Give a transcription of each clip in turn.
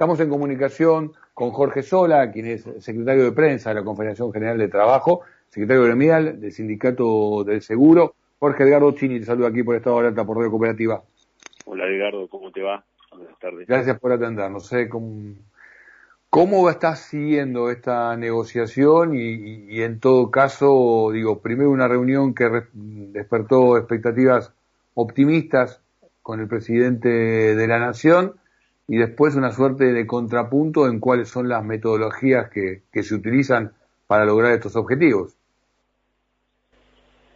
Estamos en comunicación con Jorge Sola, quien es secretario de prensa de la Confederación General de Trabajo, secretario gremial del Sindicato del Seguro. Jorge Edgardo Chini, te saludo aquí por Estado de Alerta por Radio Cooperativa. Hola Edgardo, ¿cómo te va? Buenas tardes. Gracias por atender. No sé cómo, cómo estás siguiendo esta negociación y, y, en todo caso, digo, primero una reunión que despertó expectativas optimistas con el presidente de la Nación y después una suerte de contrapunto en cuáles son las metodologías que, se utilizan para lograr estos objetivos.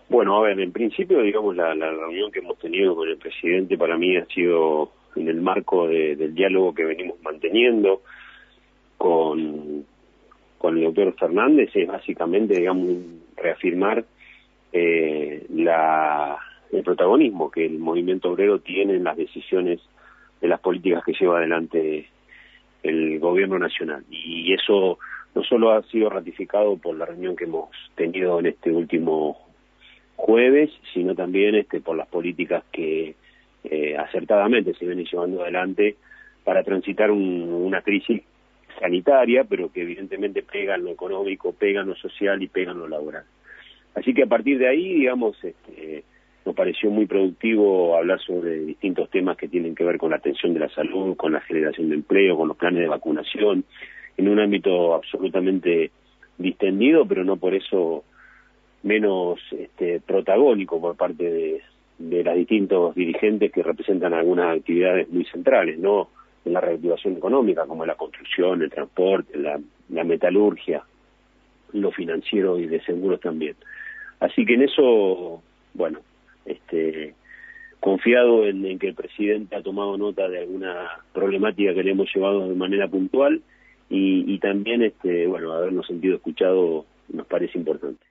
Bueno, a ver, en principio, digamos, la, reunión que hemos tenido con el presidente para mí ha sido en el marco del diálogo que venimos manteniendo con, con el doctor Fernández, es básicamente, digamos, reafirmar eh, la, el protagonismo que el movimiento obrero tiene en las decisiones de las políticas que lleva adelante el gobierno nacional. Y eso no solo ha sido ratificado por la reunión que hemos tenido en este último jueves, sino también este, por las políticas que eh, acertadamente se vienen llevando adelante para transitar una crisis sanitaria, pero que evidentemente pega en lo económico, pega en lo social y pega en lo laboral. Así que a partir de ahí, digamos, este, nos pareció muy productivo hablar sobre distintos temas que tienen que ver con la atención de la salud, con la generación de empleo, con los planes de vacunación, en un ámbito absolutamente distendido, pero no por eso menos este, protagónico por parte de, de los distintos dirigentes que representan algunas actividades muy centrales, ¿no? En la reactivación económica, como la construcción, el transporte, la, la metalurgia, lo financiero y de seguros también. Así que en eso, bueno, este, confiado en, que el presidente ha tomado nota de alguna problemática que le hemos llevado de manera puntual y, también, este, bueno, habernos sentido escuchado nos parece importante.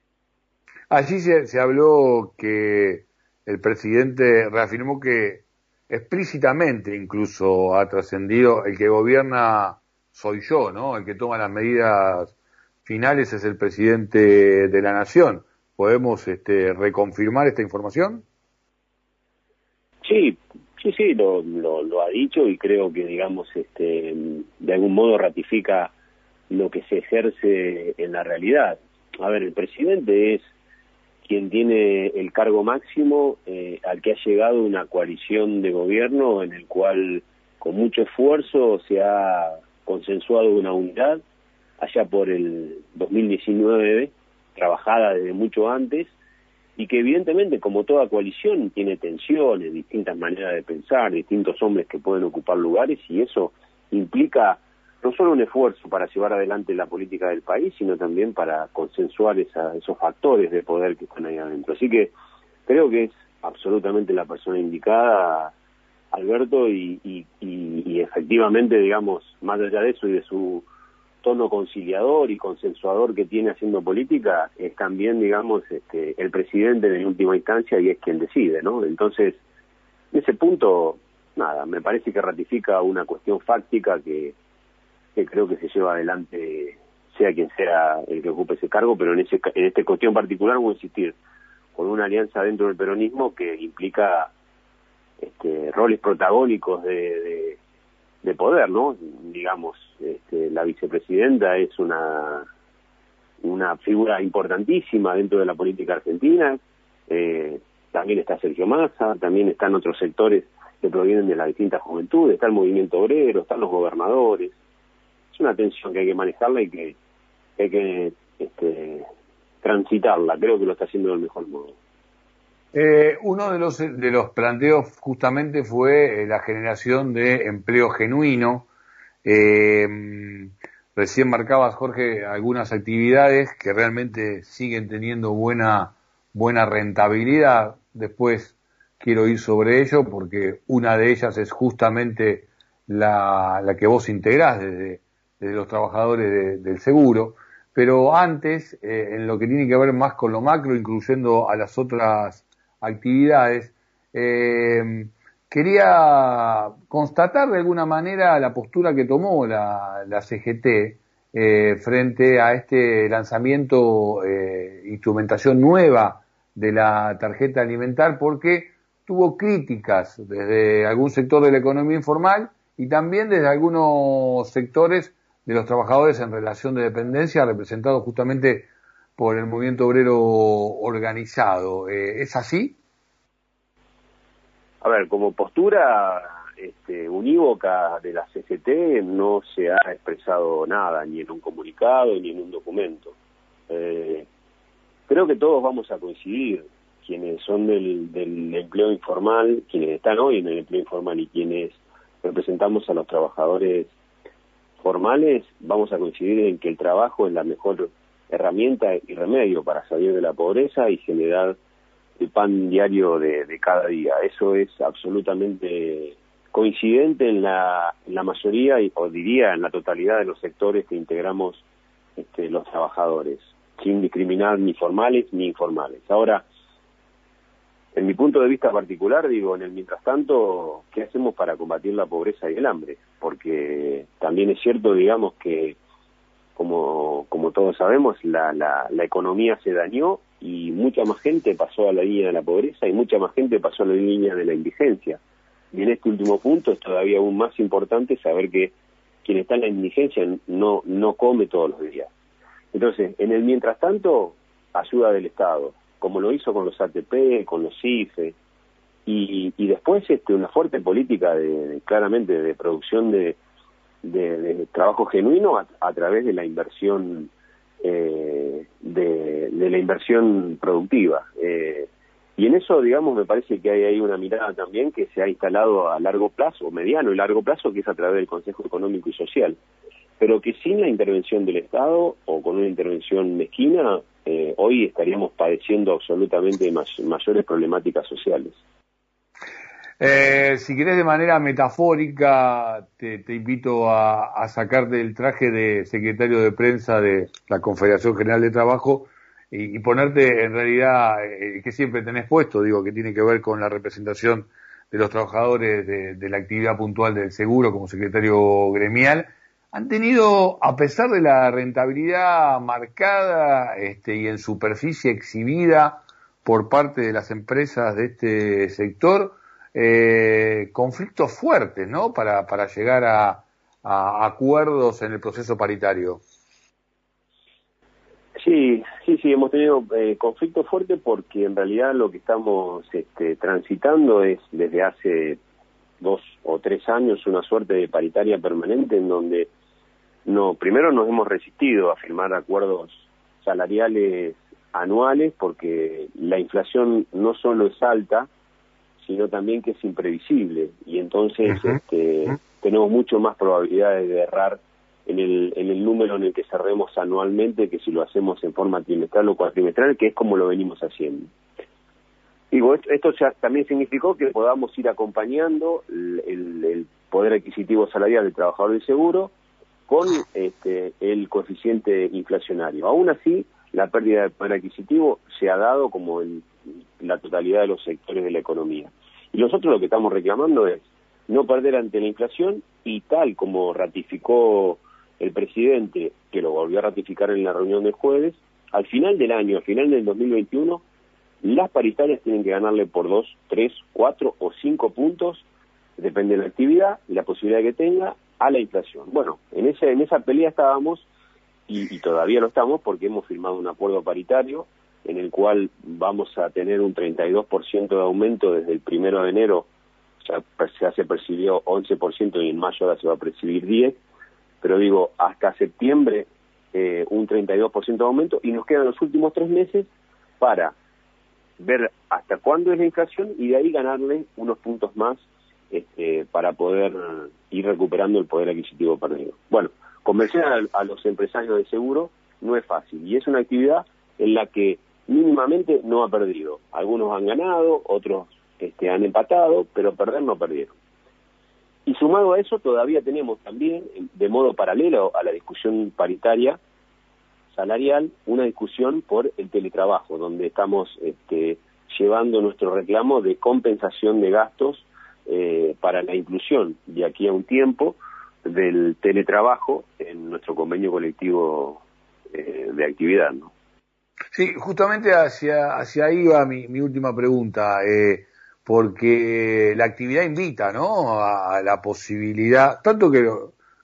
Allí se, se habló que el presidente reafirmó que explícitamente incluso ha trascendido el que gobierna soy yo, ¿no? El que toma las medidas finales es el presidente de la nación. ¿Podemos este, reconfirmar esta información? Sí, sí, sí, lo, lo, ha dicho y creo que, digamos, este, de algún modo ratifica lo que se ejerce en la realidad. A ver, el presidente es quien tiene el cargo máximo eh, al que ha llegado una coalición de gobierno en el cual con mucho esfuerzo se ha consensuado una unidad allá por el 2019 trabajada desde mucho antes y que evidentemente como toda coalición tiene tensiones, distintas maneras de pensar, distintos hombres que pueden ocupar lugares y eso implica no solo un esfuerzo para llevar adelante la política del país, sino también para consensuar esos factores de poder que están ahí adentro. Así que creo que es absolutamente la persona indicada, Alberto, y, y efectivamente, digamos, más allá de eso y de su tono conciliador y consensuador que tiene haciendo política es también, digamos, este, el presidente en última instancia y es quien decide, ¿no? Entonces, en ese punto, nada, me parece que ratifica una cuestión fáctica que, creo que se lleva adelante sea quien sea el que ocupe ese cargo, pero en, ese, en esta cuestión particular voy a insistir, con una alianza dentro del peronismo que implica este, roles protagónicos de poder, ¿no? Digamos, este, la vicepresidenta es una una figura importantísima dentro de la política argentina. Eh, también está Sergio Massa, también están otros sectores que provienen de las distintas juventudes, está el movimiento obrero, están los gobernadores. Es una tensión que hay que manejarla y que, hay que este, transitarla. Creo que lo está haciendo del mejor modo. Eh, uno de los, de los planteos justamente fue eh, la generación de empleo genuino. Eh, recién marcabas, Jorge, algunas actividades que realmente siguen teniendo buena, buena rentabilidad. Después quiero ir sobre ello porque una de ellas es justamente la, la que vos integrás desde, los trabajadores del seguro. Pero antes, eh, en lo que tiene que ver más con lo macro, incluyendo a las otras actividades. Eh, quería constatar de alguna manera la postura que tomó la, CGT eh, frente a este lanzamiento, eh, instrumentación nueva de la tarjeta alimentar, porque tuvo críticas desde algún sector de la economía informal y también desde algunos sectores de los trabajadores en relación de dependencia, representados justamente por el movimiento obrero organizado. Eh, ¿Es así? A ver, como postura este, unívoca de la CCT no se ha expresado nada, ni en un comunicado, ni en un documento. Eh, creo que todos vamos a coincidir, quienes son del, del empleo informal, quienes están hoy en el empleo informal y quienes representamos a los trabajadores formales, vamos a coincidir en que el trabajo es la mejor herramienta y remedio para salir de la pobreza y generar el pan diario de, cada día. Eso es absolutamente coincidente en la, la mayoría, o diría en la totalidad de los sectores que integramos este, los trabajadores, sin discriminar ni formales ni informales. Ahora, en mi punto de vista particular, digo, en el mientras tanto, ¿qué hacemos para combatir la pobreza y el hambre? Porque también es cierto, digamos, que como, como todos sabemos, la, la, la economía se dañó y mucha más gente pasó a la línea de la pobreza y mucha más gente pasó a la línea de la indigencia. Y en este último punto es todavía aún más importante saber que quien está en la indigencia no, no come todos los días. Entonces, en el mientras tanto, ayuda del Estado, como lo hizo con los ATP, con los CIFE, y, y después este, una fuerte política de, claramente de producción de, de, trabajo genuino a, través de la inversión eh, de, la inversión productiva. Eh, y en eso, digamos, me parece que hay ahí una mirada también que se ha instalado a largo plazo, mediano y largo plazo, que es a través del Consejo Económico y Social. Pero que sin la intervención del Estado o con una intervención mezquina, eh, hoy estaríamos padeciendo absolutamente mayores problemáticas sociales. Eh, si querés de manera metafórica, te, invito a, sacarte el traje de secretario de prensa de la Confederación General de Trabajo y, ponerte en realidad eh, que siempre tenés puesto, digo, que tiene que ver con la representación de los trabajadores de la actividad puntual del seguro como secretario gremial han tenido, a pesar de la rentabilidad marcada este, y en superficie exhibida por parte de las empresas de este sector, eh, conflictos fuertes, ¿no? Para, para llegar a, acuerdos en el proceso paritario. Sí, sí, sí, hemos tenido eh, conflictos fuertes porque en realidad lo que estamos este, transitando es desde hace dos o tres años una suerte de paritaria permanente en donde no, primero nos hemos resistido a firmar acuerdos salariales anuales porque la inflación no solo es alta, sino también que es imprevisible. Y entonces este, tenemos mucho más probabilidades de errar en el, en el número en el que cerremos anualmente que si lo hacemos en forma trimestral o cuatrimestral, que es como lo venimos haciendo. Digo, esto, ya también significó que podamos ir acompañando el, el poder adquisitivo salarial del trabajador del seguro con este, el coeficiente inflacionario. Aún así, la pérdida de poder adquisitivo se ha dado como en la totalidad de los sectores de la economía. Y nosotros lo que estamos reclamando es no perder ante la inflación y tal como ratificó el presidente, que lo volvió a ratificar en la reunión del jueves, al final del año, al final del 2021, las paritarias tienen que ganarle por dos, tres, cuatro o cinco puntos, depende de la actividad y la posibilidad que tenga, a la inflación. Bueno, en, ese, en esa pelea estábamos y, todavía lo estamos porque hemos firmado un acuerdo paritario en el cual vamos a tener un 32% de aumento desde el primero de enero, ya se hace percibió 11% y en mayo ahora se va a percibir 10%, pero digo, hasta septiembre eh, un 32% de aumento y nos quedan los últimos tres meses para ver hasta cuándo es la inflación y de ahí ganarle unos puntos más este, para poder ir recuperando el poder adquisitivo perdido. Bueno, convencer a, los empresarios de seguro no es fácil y es una actividad en la que mínimamente no ha perdido. Algunos han ganado, otros este, han empatado, pero perder no perdieron. Y sumado a eso, todavía tenemos también, de modo paralelo a la discusión paritaria salarial, una discusión por el teletrabajo, donde estamos este, llevando nuestro reclamo de compensación de gastos eh, para la inclusión de aquí a un tiempo del teletrabajo en nuestro convenio colectivo eh, de actividad. ¿no? Sí, justamente hacia, hacia ahí va mi, última pregunta. Eh, porque la actividad invita, ¿no? A, la posibilidad, tanto que,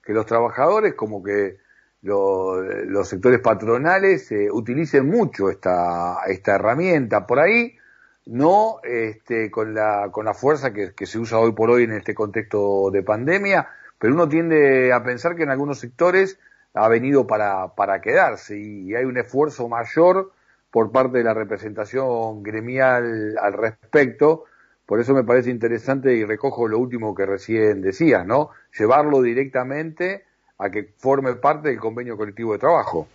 que los trabajadores como que los sectores patronales eh, utilicen mucho esta, esta herramienta. Por ahí, no este, con, la, con la fuerza que, que, se usa hoy por hoy en este contexto de pandemia, pero uno tiende a pensar que en algunos sectores ha venido para, para quedarse y hay un esfuerzo mayor por parte de la representación gremial al respecto. Por eso me parece interesante y recojo lo último que recién decías, ¿no? Llevarlo directamente a que forme parte del convenio colectivo de trabajo.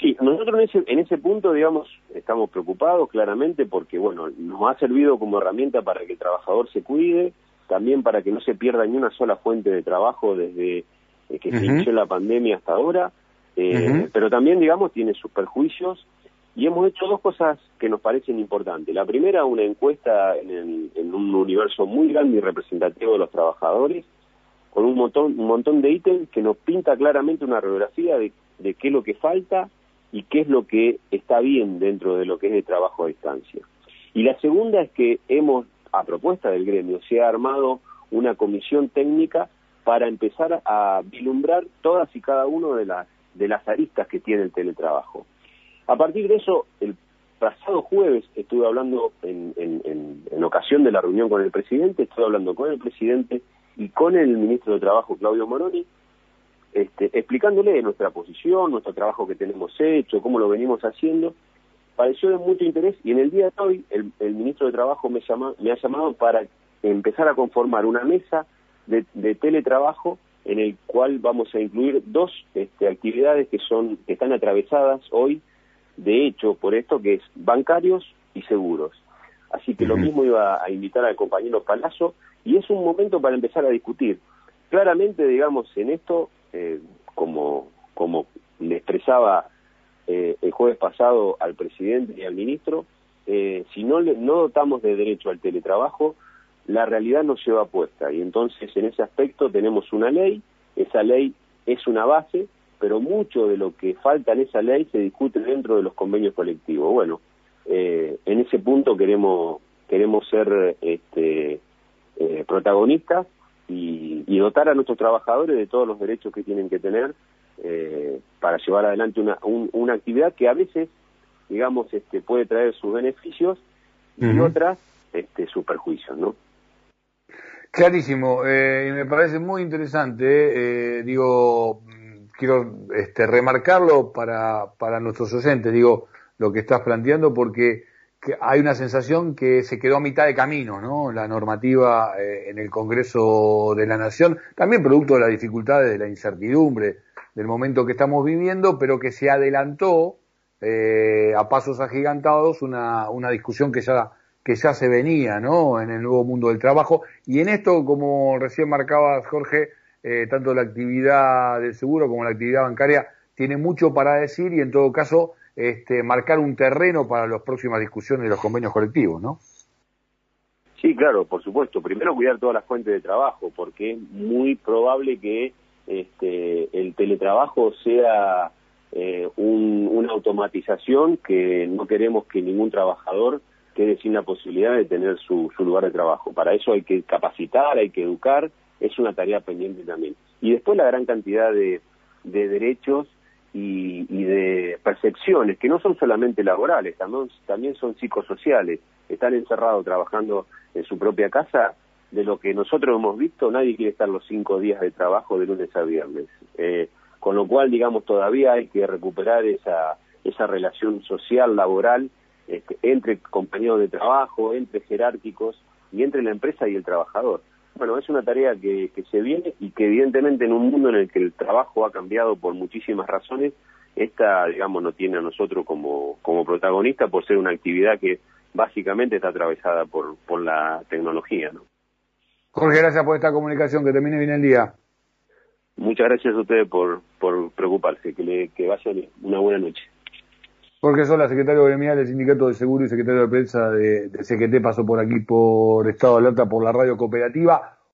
Sí, nosotros en ese, en ese punto, digamos, estamos preocupados claramente porque, bueno, nos ha servido como herramienta para que el trabajador se cuide, también para que no se pierda ni una sola fuente de trabajo desde eh, que se inició la pandemia hasta ahora, eh, pero también, digamos, tiene sus perjuicios. Y hemos hecho dos cosas que nos parecen importantes. La primera, una encuesta en, en un universo muy grande y representativo de los trabajadores, con un montón, un montón de ítems que nos pinta claramente una radiografía de, de qué es lo que falta y qué es lo que está bien dentro de lo que es el trabajo a distancia. Y la segunda es que hemos, a propuesta del gremio, se ha armado una comisión técnica para empezar a vislumbrar todas y cada una de las, de las aristas que tiene el teletrabajo. A partir de eso, el pasado jueves estuve hablando en, en, en, ocasión de la reunión con el presidente, estuve hablando con el presidente y con el ministro de Trabajo, Claudio Moroni, este, explicándole nuestra posición, nuestro trabajo que tenemos hecho, cómo lo venimos haciendo. Pareció de mucho interés y en el día de hoy el, ministro de Trabajo me, llama, me ha llamado para empezar a conformar una mesa de, teletrabajo en el cual vamos a incluir dos este, actividades que son que están atravesadas hoy, de hecho, por esto que es bancarios y seguros. Así que lo mismo iba a invitar al compañero Palazzo y es un momento para empezar a discutir. Claramente, digamos, en esto, eh, como, como le expresaba eh, el jueves pasado al presidente y al ministro, eh, si no, no dotamos de derecho al teletrabajo, la realidad no se va puesta. Y entonces, en ese aspecto, tenemos una ley, esa ley es una base, pero mucho de lo que falta en esa ley se discute dentro de los convenios colectivos. Bueno, en ese punto queremos queremos ser este, eh, protagonistas y, dotar a nuestros trabajadores de todos los derechos que tienen que tener eh, para llevar adelante una, una actividad que a veces, digamos, este, puede traer sus beneficios y otras este, sus perjuicios, ¿no? Clarísimo, eh, y me parece muy interesante, digo, quiero este, remarcarlo para, para nuestros oyentes, digo, lo que estás planteando, porque que hay una sensación que se quedó a mitad de camino, ¿no? La normativa eh, en el Congreso de la Nación, también producto de las dificultades, de la incertidumbre del momento que estamos viviendo, pero que se adelantó eh, a pasos agigantados una, una discusión que ya, que ya se venía, ¿no? En el nuevo mundo del trabajo. Y en esto, como recién marcabas, Jorge, eh, tanto la actividad del seguro como la actividad bancaria tiene mucho para decir y en todo caso este, marcar un terreno para las próximas discusiones de los convenios colectivos, ¿no? Sí, claro, por supuesto. Primero cuidar todas las fuentes de trabajo, porque es muy probable que este, el teletrabajo sea eh, una automatización que no queremos que ningún trabajador quede sin la posibilidad de tener su, lugar de trabajo. Para eso hay que capacitar, hay que educar, es una tarea pendiente también. Y después la gran cantidad de derechos y, de percepciones que no son solamente laborales, también, también son psicosociales. Están encerrados trabajando en su propia casa. De lo que nosotros hemos visto, nadie quiere estar los cinco días de trabajo de lunes a viernes. Eh, con lo cual, digamos, todavía hay que recuperar esa, esa relación social, laboral, este, entre compañeros de trabajo, entre jerárquicos y entre la empresa y el trabajador. Bueno, es una tarea que, se viene y que evidentemente en un mundo en el que el trabajo ha cambiado por muchísimas razones, esta, digamos, no tiene a nosotros como, como protagonista por ser una actividad que básicamente está atravesada por, por la tecnología, ¿no? Jorge, gracias por esta comunicación, que termine bien el día. Muchas gracias a ustedes por, por preocuparse, que, le, que vayan una buena noche. Jorge Sola, secretario gremial del Sindicato de Seguro y secretario de Prensa de, de CGT, pasó por aquí por Estado de Alerta por la radio cooperativa.